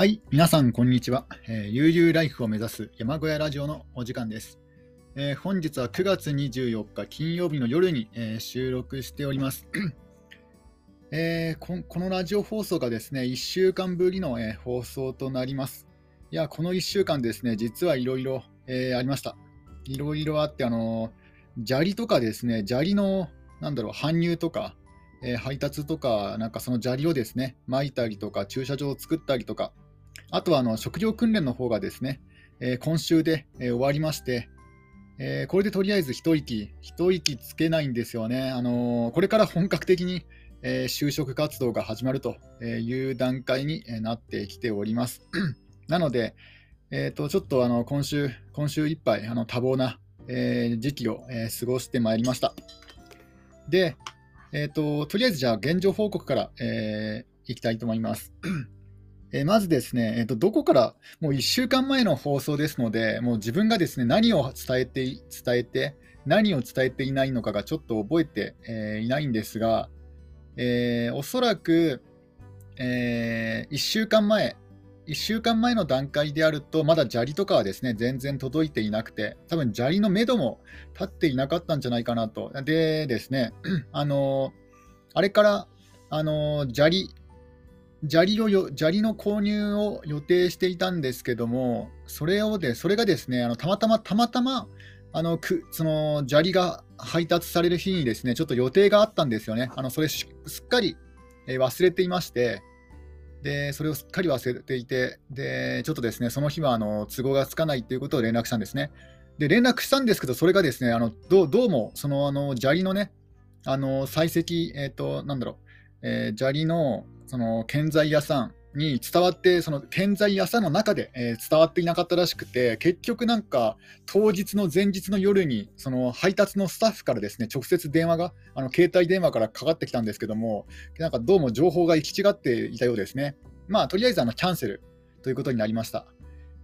はい、皆さん、こんにちは。えー、悠々ライフを目指す山小屋ラジオのお時間です。えー、本日は9月24日金曜日の夜に、えー、収録しております。えこ。このラジオ放送がですね、1週間ぶりの、え放送となります。いや、この1週間ですね、実はいろいろありました。いろいろあって、あの砂利とかですね、砂利の、なんだろう、搬入とか、えー、配達とか、なんかその砂利をですね、撒いたりとか、駐車場を作ったりとか、あとはあの職業訓練の方がですね、えー、今週で、えー、終わりまして、えこれでとりあえず一息、一息つけないんですよね。あのこれから本格的に、え就職活動が始まるという段階になってきております。なので、えーと、ちょっとあの今週今週いっぱいあの多忙な、え時期を、え過ごしてまいりました。で、えーと、とりあえずじゃあ現状報告から、えー、いきたいと思います。え、まずですね、えーと、どこから、もう1週間前の放送ですので、もう自分がですね何を伝えて、伝えて、何を伝えていないのかがちょっと覚えて、え、いないんですが、えー、おそらく、えー、1週間前、1週間前の段階であると、まだ砂利とかはですね全然届いていなくて、多分砂利の目処も立っていなかったんじゃないかなと。でですね、あのあれからあの砂利、砂利をよ砂利の購入を予定していたんですけども、それをでそれがですねあのたまたまたまたまあのくその砂利が配達される日にですねちょっと予定があったんですよね。あのそれすっかり忘れていまして、で、それをすっかり忘れていて、で、ちょっとですね、その日はあの都合がつかないということを連絡したんですね。で、連絡したんですけど、それがですね、あのどどうも、そのあの砂利のね、あの採石、え、ー、と、なんだろう、えー、砂利のその建材屋さんに伝わって、その建材屋さんの中で、えー、伝わっていなかったらしくて、結局なんか、当日の前日の夜に、その配達のスタッフからですね、直接電話が、あの携帯電話からかかってきたんですけども、なんかどうも情報が行き違っていたようですね。まあ、とりあえずあのキャンセルということになりました。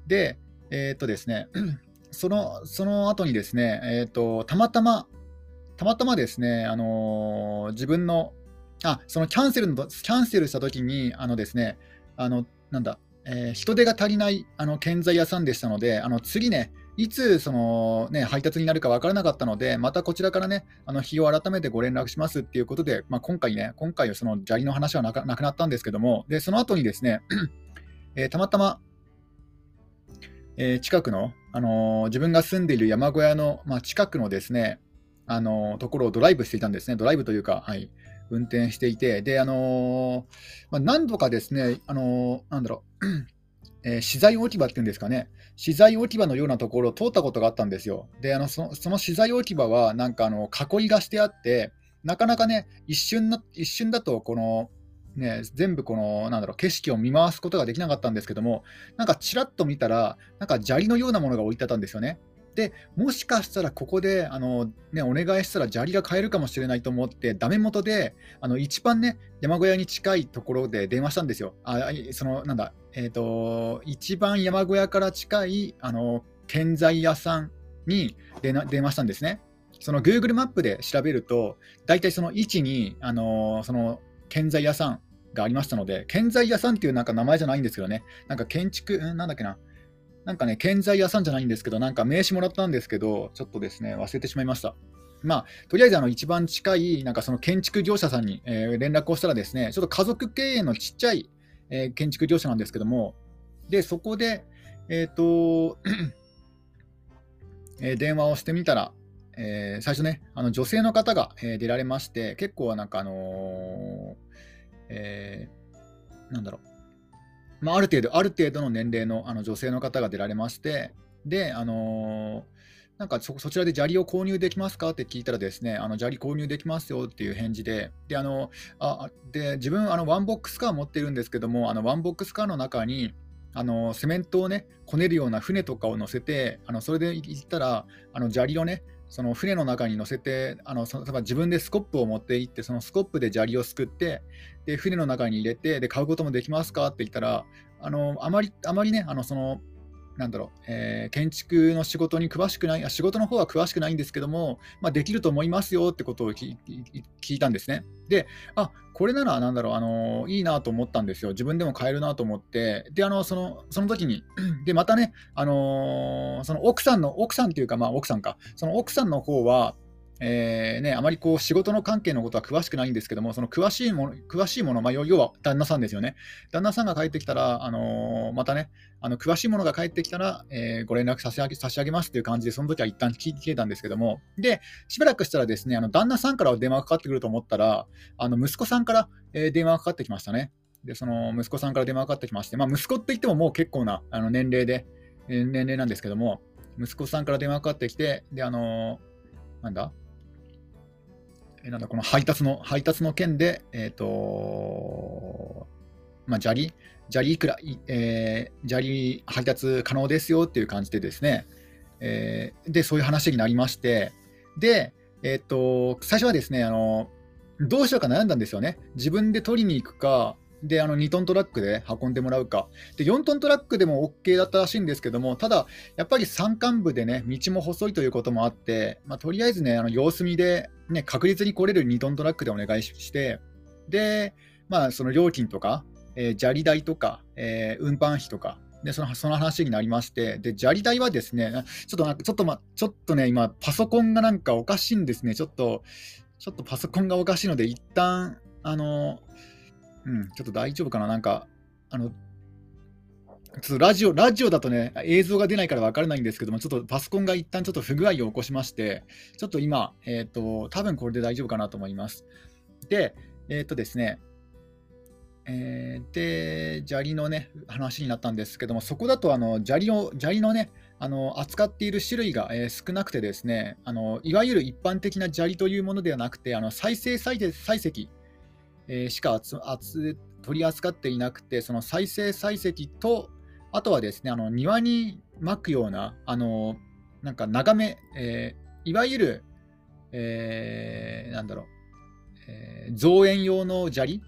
で、えー、っとですね、そのその後にですね、えー、っと、たまたま、たまたまですね、あのー、自分のあそのキャンセルのキャンセルしたときに、あのですね、あの、なんだ、えー、人手が足りないあの建材屋さんでしたので、あの次ね、いつその、ね、配達になるか分からなかったので、またこちらからね、あの日を改めてご連絡しますっていうことで、まあ、今回ね、今回その砂利の話はなくなったんですけども、でその後にですね、えー、たまたま、えー、近くの、あのー、自分が住んでいる山小屋の、まあ、近くのですね、あのところをドライブしていたんですね、ドライブというか、はい、運転していて、で、あの、まあ、何度かですね、あの、なんだろう、えー、資材置き場っていうんですかね、資材置き場のようなところを通ったことがあったんですよ。で、あのそその資材置き場は、なんかあの囲いがしてあって、なかなかね、一瞬な一瞬だと、この、ね、全部この、なんだろう、景色を見回すことができなかったんですけども、なんかちらっと見たら、なんか砂利のようなものが置いてあったんですよね。でもしかしたらここであの、ね、お願いしたら砂利が買えるかもしれないと思って、ダメ元であの一番ね、山小屋に近いところで電話したんですよ。あそのなんだ、えーと、一番山小屋から近いあの建材屋さんに電話したんですね。その Google マップで調べると、大体その位置にあのその建材屋さんがありましたので、建材屋さんっていうなんか名前じゃないんですけどね、なんか建築、なんだっけな、なんかね、建材屋さんじゃないんですけど、なんか名刺もらったんですけど、ちょっとですね、忘れてしまいました。まあ、とりあえずあの一番近いなんかその建築業者さんに、えー、連絡をしたらですね、ちょっと家族経営のちっちゃい、えー、建築業者なんですけども、で、そこで、えっ、ー、と、え電話をしてみたら、え最初ね、あの女性の方が、え出られまして、結構なんかあのえーなんだろう、まあ、ある程度、ある程度の年齢のあの女性の方が出られまして、で、あのー、なんかそちらで砂利を購入できますか？って聞いたらですね、あの砂利購入できますよっていう返事で、で、あの、あで自分、あのワンボックスカー持ってるんですけども、あのワンボックスカーの中に、あのセメントをね、こねるような船とかを乗せて、あのそれで行ったら、あの砂利をね、その船の中に乗せて、あのその自分でスコップを持って行って、そのスコップで砂利をすくって、で船の中に入れてで、買うこともできますか？って言ったら、あのあまりあまりね、あのそのなんだろう、えー、建築の仕事に詳しくない、仕事の方は詳しくないんですけども、まあ、できると思いますよってことを聞いたんですね。で、あこれなら、なんだろう、あのいいなと思ったんですよ。自分でも買えるなと思って、で、あのそのその時に、で、またね、あの、その奥さんの、奥さんっていうか、まあ、奥さんか、その奥さんの方は、えーね、あまりこう仕事の関係のことは詳しくないんですけども、その詳しいもの、詳しいものまあ、要は旦那さんですよね。旦那さんが帰ってきたら、あのー、またね、あの詳しいものが帰ってきたら、えー、ご連絡差し上げ差し上げますという感じで、その時は一旦聞いてたんですけども、で、しばらくしたらですね、あの旦那さんから電話がかかってくると思ったら、あの息子さんから、えー、電話がかかってきましたね。で、その息子さんから電話がかかってきまして、まあ、息子って言ってももう結構なあの年齢で、え年齢なんですけども、息子さんから電話がかかってきて、で、あのなんだ？えなんだこの配達の配達の件で、えっ、ー、とまあ、砂利、砂利いくら、えー、砂利配達可能ですよっていう感じでですね、えー、で、そういう話になりまして、で、えっ、ー、と、最初はですね、あの、どうしようか悩んだんですよね。自分で取りに行くか、で、あの2トントラックで運んでもらうか。で、4トントラックでも OK だったらしいんですけども、ただ、やっぱり山間部でね、道も細いということもあって、まあ、とりあえずね、あの様子見で、ね、確実に来れる2トントラックでお願いして、で、まあ、その料金とか、えー、砂利代とか、えー、運搬費とか、でそのその話になりまして、で砂利代はですね、ちょっとなちょっと、ま、ちょっとね、今、パソコンがなんかおかしいんですね、ちょっと、ちょっとパソコンがおかしいので、一旦あのうん、ちょっと大丈夫かな、なんか、あの、ちょっとラジオ、ラジオだとね、映像が出ないから分からないんですけども、ちょっとパソコンが一旦ちょっと不具合を起こしまして、ちょっと今、えっ、ー、と、多分これで大丈夫かなと思います。で、えっ、ー、とですね、えー、で、砂利のね、話になったんですけども、そこだと、あの、砂利を、砂利のね、あの扱っている種類が、え、少なくてですねあの、いわゆる一般的な砂利というものではなくて、あの再生採石えー、しか取り扱っていなくて、その再生採石と、あとはですね、あの庭に巻くような、あのなんか眺め、えー、いわゆる、えー、なんだろう、えー、造園用の砂利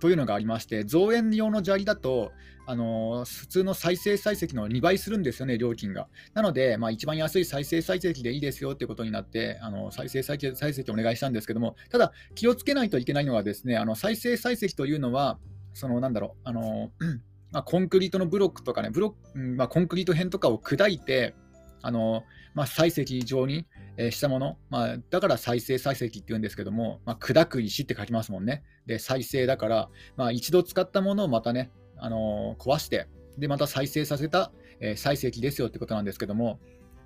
というのがありまして、造園用の砂利だと、あの普通の再生採石の2倍するんですよね、料金が。なので、まあ、一番安い再生採石でいいですよってことになって、あの再生採石お願いしたんですけども、ただ、気をつけないといけないのは、ですねあの再生採石というのは、そのなんだろう、あの まあ、コンクリートのブロックとかね、ブロックまあ、コンクリート片とかを砕いて、あのまあ、採石状にしたもの、まあ、だから再生採石って言うんですけども、まあ、砕く石って書きますもんね。で、再生だから、まあ、一度使ったものをまたね、あの、壊して、で、また再生させた、えー、採石ですよってことなんですけども、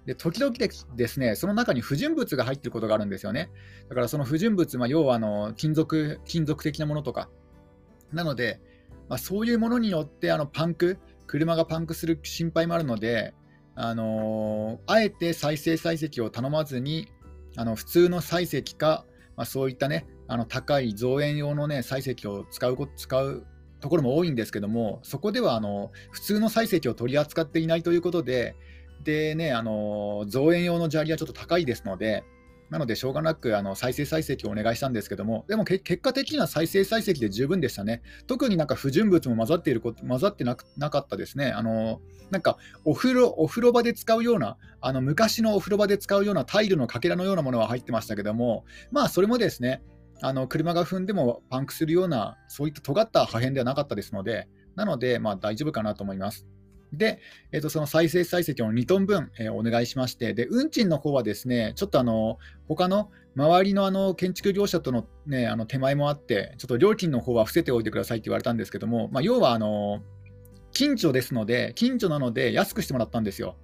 で時々ですね、その中に不純物が入ってることがあるんですよね。だからその不純物、まあ、要はあの金属金属的なものとか。なので、まあ、そういうものによってあのパンク、車がパンクする心配もあるので、あのー、あえて再生採石を頼まずに、あの普通の採石か、まあ、そういったね、あの高い造園用の、ね、採石を使う使うところも多いんですけども、そこではあの普通の採石を取り扱っていないということで、でね、あの造園用の砂利はちょっと高いですので、なので、しょうがなくあの再生採石をお願いしたんですけども、でも結果的には再生採石で十分でしたね。特になんか不純物も混ざっていること混ざってななかったですね。あのなんかお風呂お風呂場で使うような、あの昔のお風呂場で使うようなタイルのかけらのようなものは入ってましたけども、まあ、それもですね、あの車が踏んでもパンクするような、そういった尖った破片ではなかったですので、なので、まあ、大丈夫かなと思います。で、えー、とその再生採石を2トン分、えー、お願いしまして、で運賃の方はですね、ちょっとあの他の周りのあの建築業者との,、ね、あの手前もあって、ちょっと料金の方は伏せておいてくださいって言われたんですけども、まあ、要はあの近所ですので、近所なので安くしてもらったんですよ。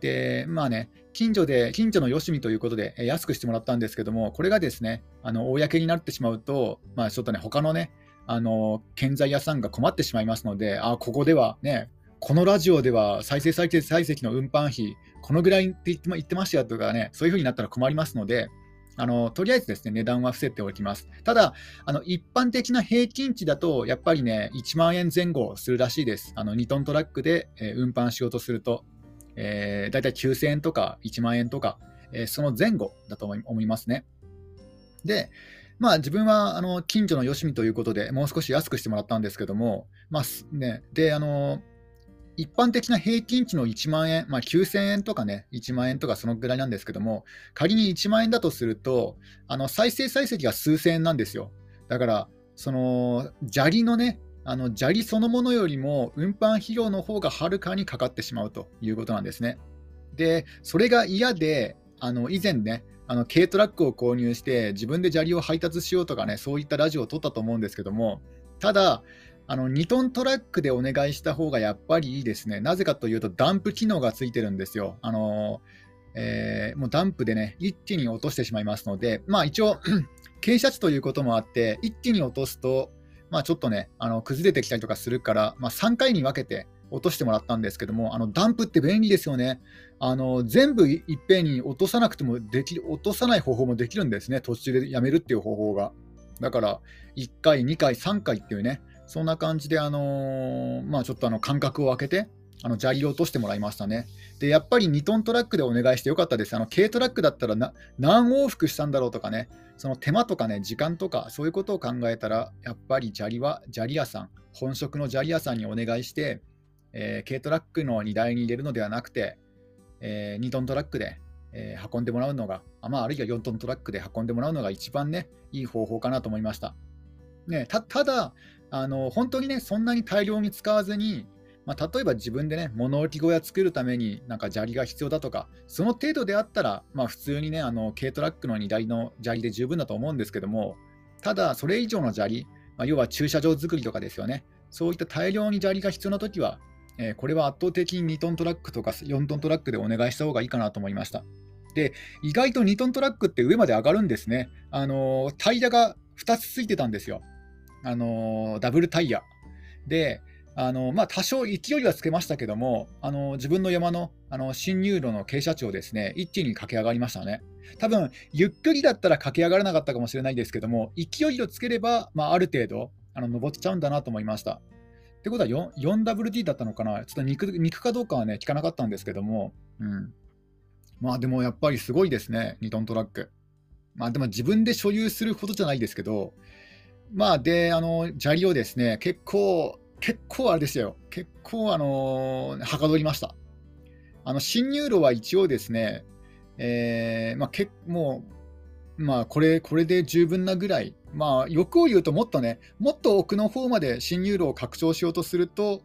で、まあね、近所で、近所のよしみということで、安くしてもらったんですけども、これがですね、あの公になってしまうと、まあ、ちょっとね、他のね、あの建材屋さんが困ってしまいますので、あここではね、このラジオでは再生再生採石の運搬費、このぐらいって言ってましたよとかね、そういうふうになったら困りますので、あのとりあえずですね、値段は伏せておきます。ただ、あの一般的な平均値だと、やっぱりね、1万円前後するらしいです。あの2トントラックで、え、運搬しようとすると。えー、大体9000円とか1万円とか、えー、その前後だと思いますね。で、まあ、自分はあの近所のよしみということでもう少し安くしてもらったんですけども、まあね、であの一般的な平均値の1万円、まあ、9000円とかね、1万円とかそのぐらいなんですけども、仮に1万円だとすると、あの再生再生が数千円なんですよ。だから、その砂利のね、あの砂利そのものよりも運搬費用の方がはるかにかかってしまうということなんですね。で、それが嫌で、あの以前ね、あの軽トラックを購入して自分で砂利を配達しようとかね、そういったラジオを撮ったと思うんですけども、ただ、あの2トントラックでお願いした方がやっぱりいいですね。なぜかというと、ダンプ機能がついてるんですよ。あのえー、もうダンプでね、一気に落としてしまいますので、まあ一応傾斜地ということもあって、一気に落とすと、まあ、ちょっとね、あの崩れてきたりとかするから、まあ、3回に分けて落としてもらったんですけども、あのダンプって便利ですよね。あの全部いっぺんに落とさなくてもでき、落とさない方法もできるんですね、途中でやめるっていう方法が。だから、1回、2回、3回っていうね、そんな感じで、あのー、まあ、ちょっとあの間隔を空けて、あの砂利を落としてもらいましたね。で、やっぱり2トントラックでお願いしてよかったです。あの軽トラックだったら何往復したんだろうとかね、その手間とかね、時間とか、そういうことを考えたら、やっぱり砂利は砂利屋さん、本職の砂利屋さんにお願いして、えー、軽トラックの荷台に入れるのではなくて、えー、2トントラックで、えー、運んでもらうのが、あまあ、あるいは4トントラックで運んでもらうのが一番ね、いい方法かなと思いました。ね、たただあの、本当にね、そんなに大量に使わずに、まあ、例えば自分でね、物置小屋作るためになんか砂利が必要だとか、その程度であったら、まあ、普通にね、あの軽トラックの荷台の砂利で十分だと思うんですけども、ただ、それ以上の砂利、まあ、要は駐車場作りとかですよね、そういった大量に砂利が必要なときは、えー、これは圧倒的に2トントラックとか4トントラックでお願いした方がいいかなと思いました。で、意外と2トントラックって上まで上がるんですね。あのー、タイヤが2つついてたんですよ。あのー、ダブルタイヤ。で、あのまあ、多少勢いはつけましたけども、あの自分の山のあの進入路の傾斜地をですね一気に駆け上がりましたね。多分ゆっくりだったら駆け上がらなかったかもしれないですけども、勢いをつければ、まあ、ある程度あの登っちゃうんだなと思いました。ってことは 4WD だったのかな、ちょっと肉肉かどうかはね、聞かなかったんですけども、うん、まあでもやっぱりすごいですね、2トントラック。まあでも自分で所有するほどじゃないですけど、まあで、あの砂利をですね、結構結構あれですよ、結構、あのはかどりました。あの侵入路は一応ですね、えー、まあ、けもう、まあ、これ、これで十分なぐらい、まあ、欲を言うともっとね、もっと奥の方まで侵入路を拡張しようとすると、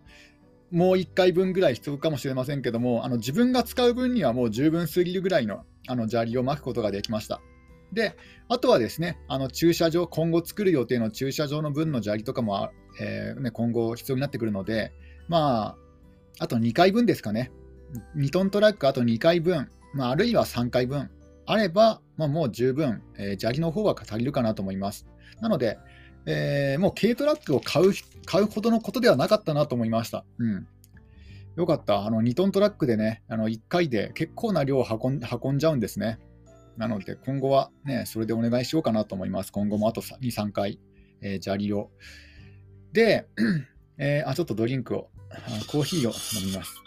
もう1回分ぐらい必要かもしれませんけども、あの自分が使う分にはもう十分すぎるぐらいのあの砂利を巻くことができました。で、あとはですね、あの駐車場、今後作る予定の駐車場の分の砂利とかも、えー、ね、今後必要になってくるので、まあ、あと2回分ですかね。2トントラックあと2回分、まあ、あるいは3回分あれば、まあ、もう十分、えー、砂利の方は足りるかなと思います。なので、えー、もう軽トラックを買う買うほどのことではなかったなと思いました。うんよかった。あの2トントラックでね、あの1回で結構な量を運ん運んじゃうんですね。なので、今後はね、それでお願いしようかなと思います。今後もあと2、3回、えー、砂利を。で、えー、あ、ちょっとドリンクを、コーヒーを飲みます。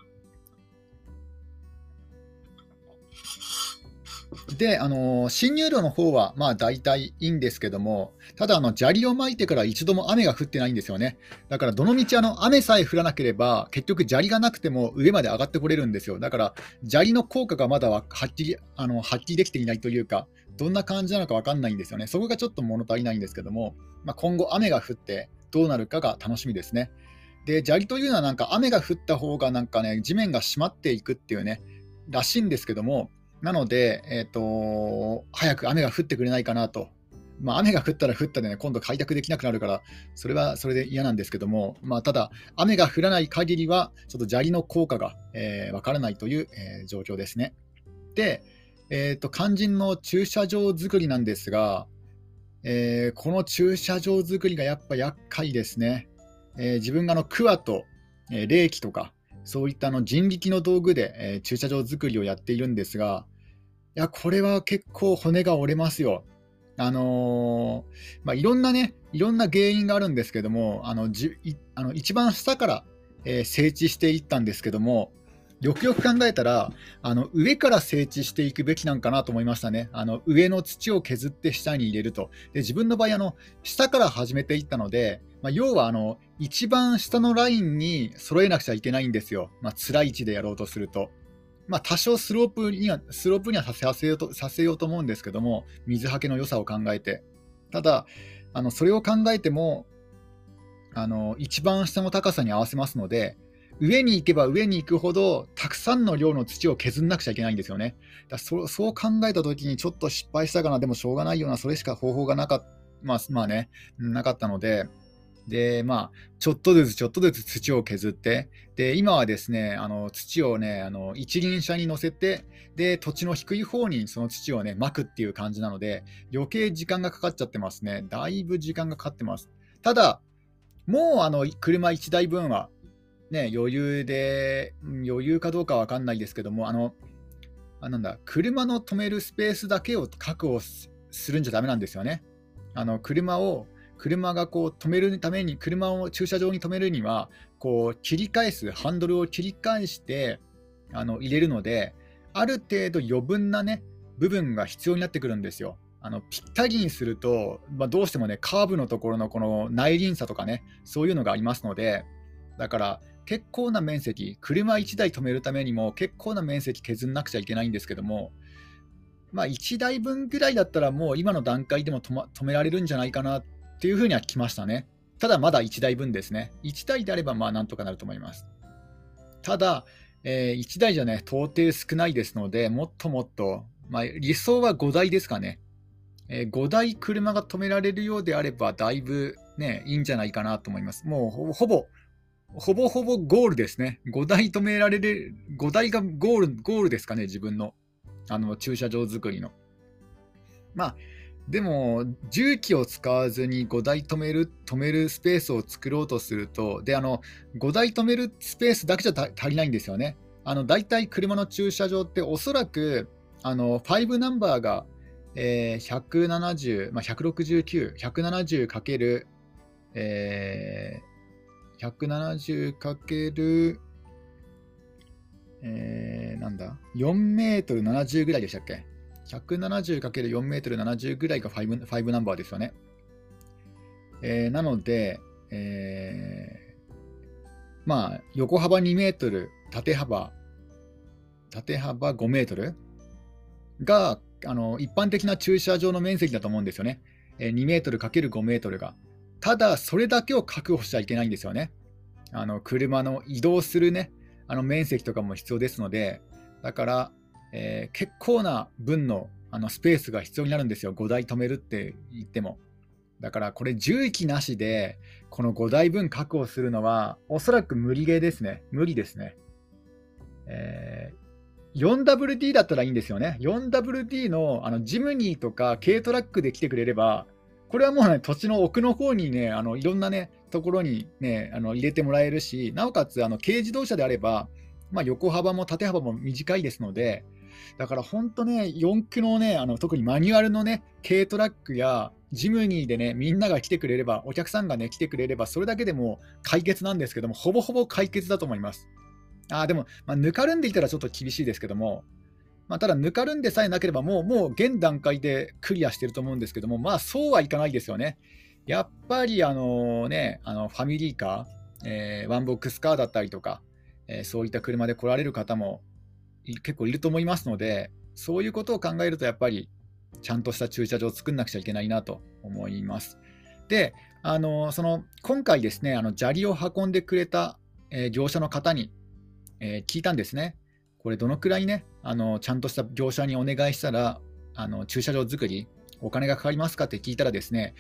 で、あの侵入路の方はまあ大体いいんですけども、ただあの砂利をまいてから一度も雨が降ってないんですよね。だからどの道あの雨さえ降らなければ、結局砂利がなくても上まで上がってこれるんですよ。だから砂利の効果がまだはっきりあの発揮できていないというか、どんな感じなのか分かんないんですよね。そこがちょっと物足りないんですけども、まあ、今後雨が降ってどうなるかが楽しみですね。で、砂利というのはなんか雨が降った方がなんかね、地面が締まっていくっていうね、らしいんですけども、なので、えーと、早く雨が降ってくれないかなと。まあ、雨が降ったら降ったでね、今度開拓できなくなるから、それはそれで嫌なんですけども、まあ、ただ、雨が降らない限りは、ちょっと砂利の効果がわ、えー、からないという、えー、状況ですね。で、えーと、肝心の駐車場作りなんですが、えー、この駐車場作りがやっぱ厄介ですね。えー、自分がのクワと、えー、冷気とか、そういったの人力の道具で、えー、駐車場作りをやっているんですが、いや、これは結構骨が折れますよ。あのー、まあ、いろんなね、いろんな原因があるんですけども、あのじあの一番下から、えー、整地していったんですけども、よくよく考えたら、あの上から整地していくべきなんかなと思いましたね。あの上の土を削って下に入れると。で自分の場合あの、下から始めていったので、まあ、要はあの一番下のラインに揃えなくちゃいけないんですよ。まあ、辛い位置でやろうとすると。まあ、多少スロープにはスロープにはさせようとさせようと思うんですけども、水はけの良さを考えて。ただ、あのそれを考えてもあの、一番下の高さに合わせますので、上に行けば上に行くほど、たくさんの量の土を削んなくちゃいけないんですよね。だそそう考えたときに、ちょっと失敗したかな、でもしょうがないような、それしか方法がなかった、まあ、まあね、なかったので、で、まあ、ちょっとずつちょっとずつ土を削って、で、今はですね、あの土をね、あの一輪車に乗せて、で、土地の低い方にその土をね、巻くっていう感じなので、余計時間がかかっちゃってますね。だいぶ時間がかかってます。ただ、もうあの車1台分はね、余裕で、余裕かどうかわかんないですけども、あの、あなんだ、車の止めるスペースだけを確保するんじゃだめなんですよね。あの車を、車がこう止めるために、車を駐車場に止めるには、こう切り返す、ハンドルを切り返してあの入れるので、ある程度余分なね、部分が必要になってくるんですよ。あのぴったりにすると、まあ、どうしてもね、カーブのところのこの内輪差とかね、そういうのがありますので、だから結構な面積、車1台止めるためにも結構な面積削んなくちゃいけないんですけども、まあ、1台分ぐらいだったらもう今の段階でも止,、ま、止められるんじゃないかなっていうふうには来ましたね。ただまだ1台分ですね。1台であればまあなんとかなると思います。ただ、えー、1台じゃね、到底少ないですので、もっともっと、まあ、理想は5台ですかね。えー、5台車が止められるようであれば、だいぶね、いいんじゃないかなと思います。もうほぼほぼほぼゴールですね。5台止められる、5台がゴール、ゴールですかね、自分の、あの、駐車場作りの。まあ、でも、重機を使わずに5台止める、止めるスペースを作ろうとすると、で、あの、5台止めるスペースだけじゃ足りないんですよね。あの、大体車の駐車場っておそらく、あの、5ナンバーが、えー、170、まあ、169、170かける、えー、170かける、えー、なんだ、4メートル70ぐらいでしたっけ ?170 かける4メートル70ぐらいが 5, 5ナンバーですよね。えー、なので、えー、まあ、横幅2メートル、縦幅、縦幅5メートルが、あの一般的な駐車場の面積だと思うんですよね。えー、2メートル ×5 メートルが。ただ、それだけを確保しちゃいけないんですよね。あの車の移動するね、あの面積とかも必要ですので、だから、えー、結構な分のあのスペースが必要になるんですよ、5台止めるって言っても。だからこれ、重機なしで、この5台分確保するのは、おそらく無理ゲーですね。無理ですね。えー、4WD だったらいいんですよね。4WD のあのジムニーとか軽トラックで来てくれれば、これはもうね、土地の奥の方にね、あのいろんなね、ところにね、あの入れてもらえるし、なおかつあの軽自動車であれば、まあ、横幅も縦幅も短いですので、だから本当ね、四駆のね、あの特にマニュアルのね、軽トラックやジムニーでね、みんなが来てくれれば、お客さんがね、来てくれれば、それだけでも解決なんですけども、ほぼほぼ解決だと思います。あでも、まあ、ぬかるんでいたらちょっと厳しいですけども、まあ、ただ、ぬかるんでさえなければ、もう、もう現段階でクリアしてると思うんですけども、まあ、そうはいかないですよね。やっぱり、あのね、あのファミリーカー、えー、ワンボックスカーだったりとか、えー、そういった車で来られる方も結構いると思いますので、そういうことを考えると、やっぱり、ちゃんとした駐車場を作んなくちゃいけないなと思います。で、あのその今回ですね、あの砂利を運んでくれた、えー、業者の方に、え、聞いたんですね。これどのくらいね、あのちゃんとした業者にお願いしたら、あの駐車場作り、お金がかかりますかって聞いたらですね、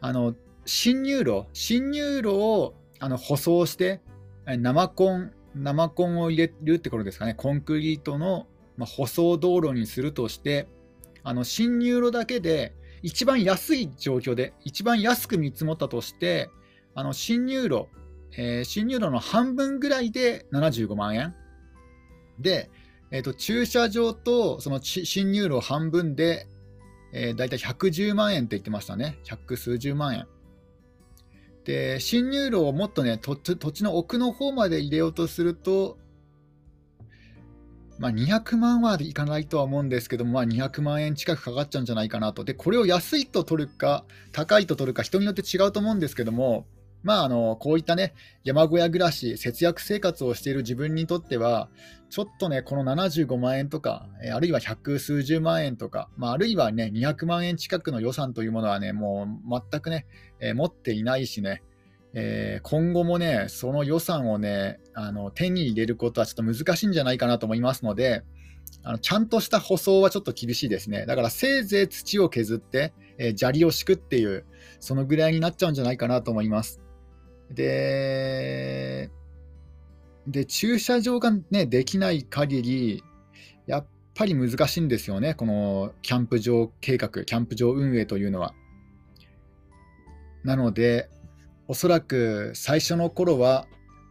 あの侵入路、侵入路をあの舗装して、生コン、生コンを入れるってことですかね、コンクリートの、まあ、舗装道路にするとして、あの侵入路だけで一番安い状況で、一番安く見積もったとして、あの侵入路、えー、侵入路の半分ぐらいで75万円。で、えーと、駐車場とその侵入路半分で、えー、大体110万円って言ってましたね。百数十万円。で、侵入路をもっとね土地の奥の方まで入れようとすると、まあ、200万はいかないとは思うんですけども、まあ、200万円近くかかっちゃうんじゃないかなと。で、これを安いと取るか、高いと取るか、人によって違うと思うんですけども、まあ、あのこういったね、山小屋暮らし、節約生活をしている自分にとっては、ちょっとね、この75万円とか、あるいは百数十万円とか、まあ、あるいはね、200万円近くの予算というものはね、もう全くね、えー、持っていないしね、えー、今後もね、その予算をね、あの手に入れることはちょっと難しいんじゃないかなと思いますので、あのちゃんとした舗装はちょっと厳しいですね。だからせいぜい土を削って、えー、砂利を敷くっていう、そのぐらいになっちゃうんじゃないかなと思います。で、で駐車場が、ね、できない限り、やっぱり難しいんですよね、このキャンプ場計画、キャンプ場運営というのは。なので、おそらく最初の頃は、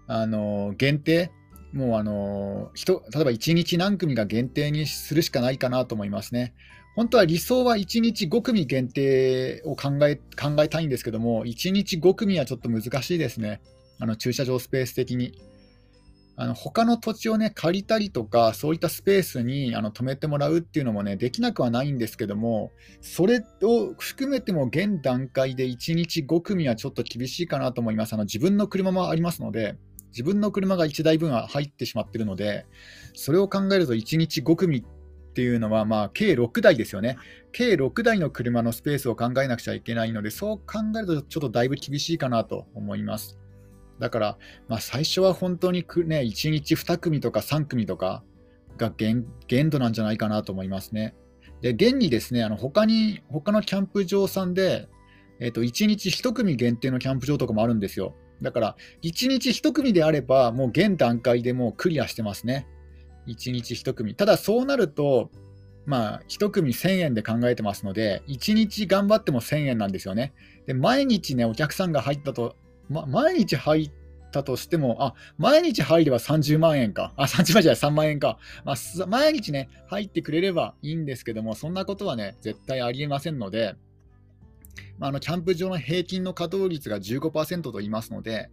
あの限定、もうあの人例えば1日何組が限定にするしかないかなと思いますね。本当は理想は1日5組限定を考え考えたいんですけども、1日5組はちょっと難しいですね、あの駐車場スペース的に。あの他の土地をね借りたりとか、そういったスペースにあの止めてもらうっていうのもねできなくはないんですけども、それを含めても現段階で1日5組はちょっと厳しいかなと思います。あの自分の車もありますので、自分の車が1台分は入ってしまっているので、それを考えると1日5組っていうのは、まあ、計6台ですよね。計6台の車のスペースを考えなくちゃいけないので、そう考えるとちょっとだいぶ厳しいかなと思います。だから、まあ、最初は本当にね、1日2組とか3組とかが限限度なんじゃないかなと思いますね。で、現にですね、あの他に、他のキャンプ場さんで、えー、と1日1組限定のキャンプ場とかもあるんですよ。だから、1日1組であれば、もう現段階でもうクリアしてますね。1日1組。ただそうなると、まあ、1組1000円で考えてますので、1日頑張っても1000円なんですよね。で、毎日ね、お客さんが入ったと、ま、毎日入ったとしても、あ、毎日入れば30万円か。あ、30万じゃない、3万円か。まあ、毎日ね、入ってくれればいいんですけども、そんなことはね、絶対ありえませんので、まあ、あのキャンプ場の平均の稼働率が15%と言いますので、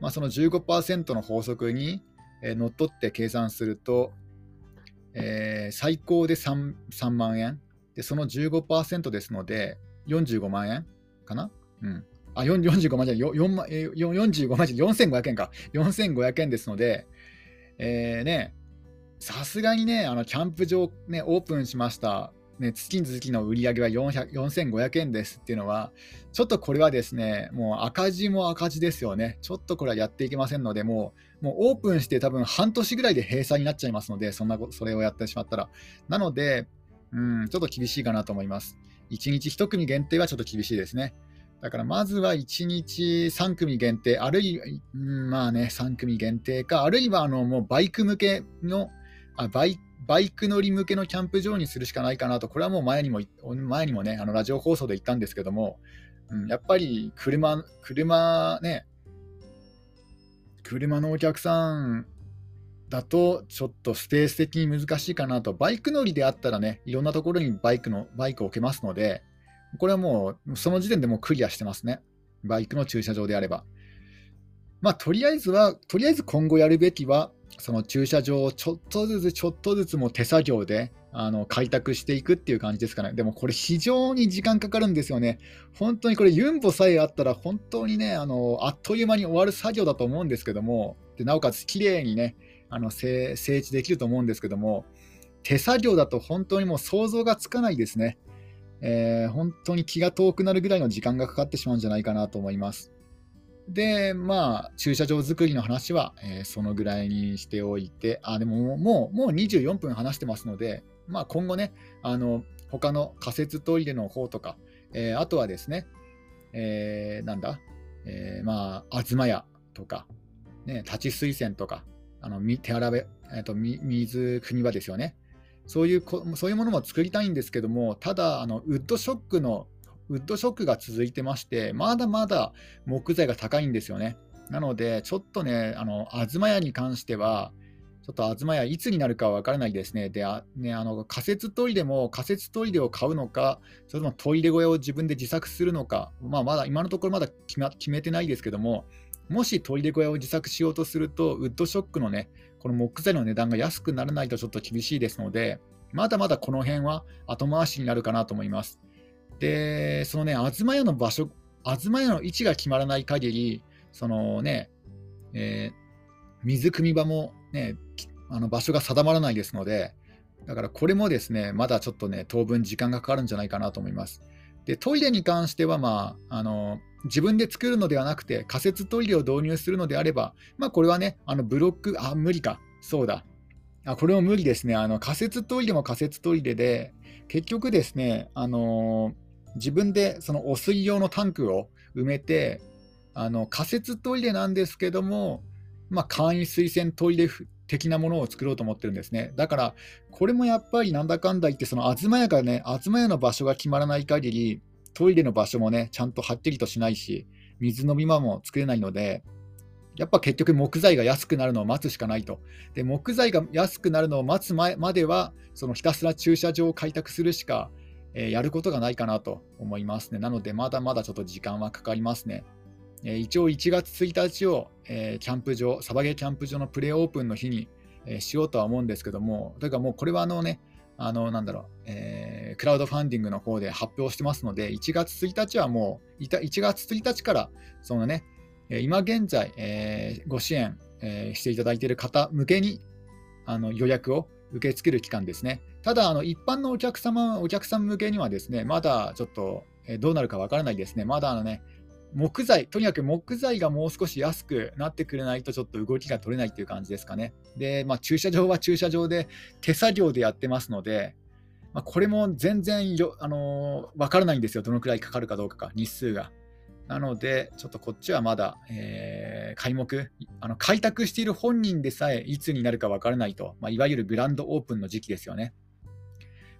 まあ、その15%の法則に、えー、のっとって計算すると、えー、最高で 3, 3万円。で、その15%ですので、45万円かな、うん、あ45万じゃない、4万45万じゃ4500円か、4500円ですので、えー、ね、さすがにね、あのキャンプ場、ね、オープンしました。ね、月々の売り上げは4500円ですっていうのは、ちょっとこれはですね、もう赤字も赤字ですよね。ちょっとこれはやっていけませんので、もうもうオープンして多分半年ぐらいで閉鎖になっちゃいますので、そんなそれをやってしまったら。なので、うん、ちょっと厳しいかなと思います。1日1組限定はちょっと厳しいですね。だからまずは1日3組限定、あるいは、まあね、3組限定か、あるいはあのもうバイク向けのあバイバイク乗り向けのキャンプ場にするしかないかなと、これはもう前にも前にもね、あのラジオ放送で言ったんですけども、うん、やっぱり車、車ね、車のお客さんだとちょっとスペース的に難しいかなと、バイク乗りであったらね、いろんなところにバイクのバイクを置けますので、これはもうその時点でもうクリアしてますね。バイクの駐車場であれば。まあ、とりあえずは、とりあえず今後やるべきは、その駐車場をちょっとずつちょっとずつも手作業であの開拓していくっていう感じですかね。でもこれ非常に時間かかるんですよね。本当にこれユンボさえあったら本当にね、あのあっという間に終わる作業だと思うんですけども、でなおかつ綺麗にね、あの整地できると思うんですけども、手作業だと本当にもう想像がつかないですね。えー、本当に気が遠くなるぐらいの時間がかかってしまうんじゃないかなと思います。で、まあ、駐車場作りの話は、えー、そのぐらいにしておいて、あ、でももう、もう24分話してますので、まあ、今後ね、あの、他の仮設トイレの方とか、えー、あとはですね、えー、なんだ、えー、まあ、東屋とか、ね、立ち水栓とか、あの手洗べ、えーと、水汲み場ですよね。そういうそういうものも作りたいんですけども、ただ、あのウッドショックのウッドショックが続いてまして、まだまだ木材が高いんですよね。なので、ちょっとね、あの東屋に関しては、ちょっと東屋いつになるかは分からないですね。で、あね、あの仮設トイレも仮設トイレを買うのか、それともトイレ小屋を自分で自作するのか、まあ、まだ今のところまだ決めてないですけども、もしトイレ小屋を自作しようとすると、ウッドショックのね、この木材の値段が安くならないとちょっと厳しいですので、まだまだこの辺は後回しになるかなと思います。で、そのね、東屋の場所、東屋の位置が決まらない限り、そのね、えー、水汲み場もね、あの場所が定まらないですので、だからこれもですね、まだちょっとね、当分時間がかかるんじゃないかなと思います。で、トイレに関しては、まあ、あの、自分で作るのではなくて、仮設トイレを導入するのであれば、まあ、これはね、あのブロック、あ、無理か、そうだ。あ、これも無理ですね。あの仮設トイレも仮設トイレで、結局ですね、あの自分でその汚水用のタンクを埋めて、あの仮設トイレなんですけども、まあ、簡易水洗トイレ的なものを作ろうと思ってるんですね。だから、これもやっぱりなんだかんだ言って、その東屋がね、東屋の場所が決まらない限り、トイレの場所もね、ちゃんとはっきりとしないし、水飲み場も作れないので、やっぱ結局木材が安くなるのを待つしかないと。で、木材が安くなるのを待つ前までは、そのひたすら駐車場を開拓するしか、え、やることがないかなと思いますね。なので、まだまだちょっと時間はかかりますね。え、一応1月1日を、え、キャンプ場、サバゲーキャンプ場のプレーオープンの日に、えしようとは思うんですけども、というかもうこれはあのね、あの、なんだろう、えー、クラウドファンディングの方で発表してますので、1月1日はもう、1月1日から、そのね、今現在、えー、ご支援、えー、していただいている方向けにあの予約を受け付ける期間ですね。ただ、あの一般のお客様、お客さん向けにはですね、まだちょっと、え、どうなるかわからないですね。まだあのね、木材、とにかく木材がもう少し安くなってくれないと、ちょっと動きが取れないっていう感じですかね。で、まあ、駐車場は駐車場で手作業でやってますので、まあ、これも全然よ、あのー、分からないんですよ、どのくらいかかるかどうかか、日数が。なので、ちょっとこっちはまだ、えー、開目あの、開拓している本人でさえいつになるか分からないと、まあ、いわゆるグランドオープンの時期ですよね。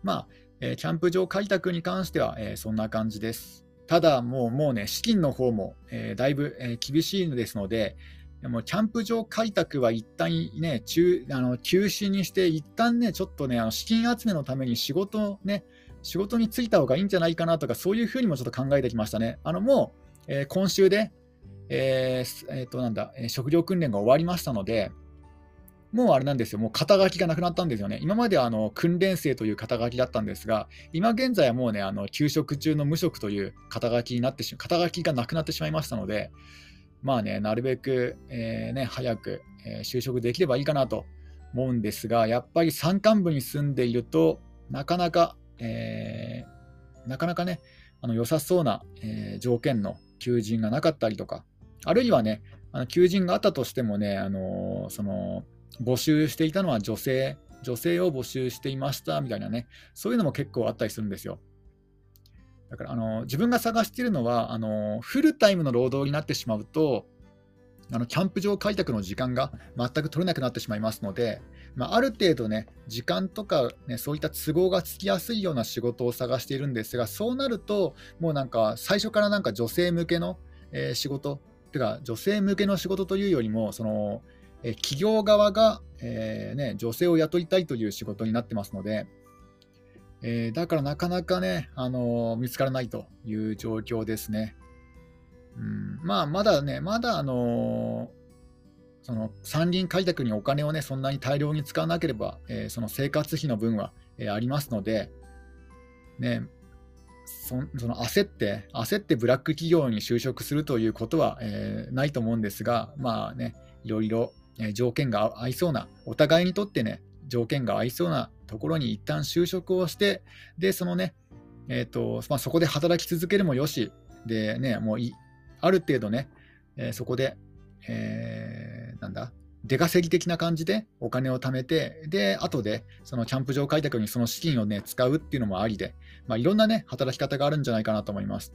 まあ、えー、キャンプ場開拓に関しては、えー、そんな感じです。ただ、もうもうね、資金の方も、えー、だいぶ、えー、厳しいのですので、でもキャンプ場開拓は一旦ね、中あの休止にして、一旦ね、ちょっとね、あの資金集めのために仕事ね、仕事に就いた方がいいんじゃないかなとか、そういうふうにもちょっと考えてきましたね。あのもうえー、今週で、えーえー、となんだ、え食料訓練が終わりましたので、もうあれなんですよ、もう肩書きがなくなったんですよね。今まではあの訓練生という肩書きだったんですが、今現在はもうね、あの休職中の無職という肩書きになってしま肩書きがなくなってしまいましたので、まあね、なるべく、えー、ね、早く、えー、就職できればいいかなと思うんですが、やっぱり山間部に住んでいるとなかなか、えー、なかなかね、あの良さそうな、えー、条件の求人がなかったりとか、あるいはね、あの求人があったとしてもね、あのその募集していたのは女性、女性を募集していましたみたいなね、そういうのも結構あったりするんですよ。だからあの自分が探しているのはあの、フルタイムの労働になってしまうと、あのキャンプ場開拓の時間が全く取れなくなってしまいますので、まあ、ある程度ね、時間とか、ね、そういった都合がつきやすいような仕事を探しているんですが、そうなると、もうなんか最初からなんか女性向けの、えー、仕事、てか女性向けの仕事というよりも、そのえ企業側が、えー、ね、女性を雇いたいという仕事になってますので、えー、だからなかなかね、あの見つからないという状況ですね。うん、まあ、まだね、まだ、あのその山林開拓にお金をね、そんなに大量に使わなければ、え、その生活費の分は、え、ありますので、ね、そその焦って、焦ってブラック企業に就職するということは、え、ないと思うんですが、まあね、いろいろ、条件が合いそうな、お互いにとってね、条件が合いそうなところに一旦就職をして、で、そのね、えーとまあ、そこで働き続けるもよし、でね、もういある程度ね、えー、そこで、えー、なんだ、出稼ぎ的な感じでお金を貯めて、で、後でそのキャンプ場開拓にその資金をね、使うっていうのもありで、まあ、いろんなね、働き方があるんじゃないかなと思います。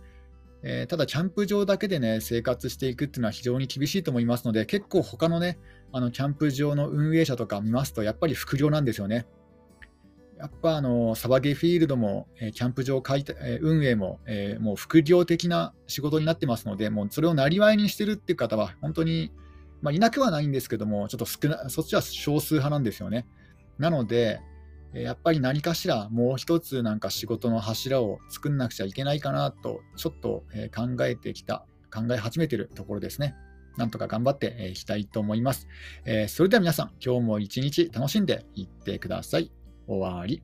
えー、ただ、キャンプ場だけでね、生活していくっていうのは非常に厳しいと思いますので、結構他のね、あのキャンプ場の運営者とか見ますと、やっぱり副業なんですよね。やっぱあのサバゲフィールドも、えキャンプ場開拓、え運営も、えもう副業的な仕事になってますので、もうそれをなりわいにしてるっていう方は、本当に、まあ、いなくはないんですけども、ちょっと少なそっちは少数派なんですよね。なので、やっぱり何かしらもう一つなんか仕事の柱を作んなくちゃいけないかなと、ちょっと考えてきた、考え始めてるところですね。なんとか頑張っていきたいと思います。それでは皆さん、今日も一日楽しんでいってください。終わり。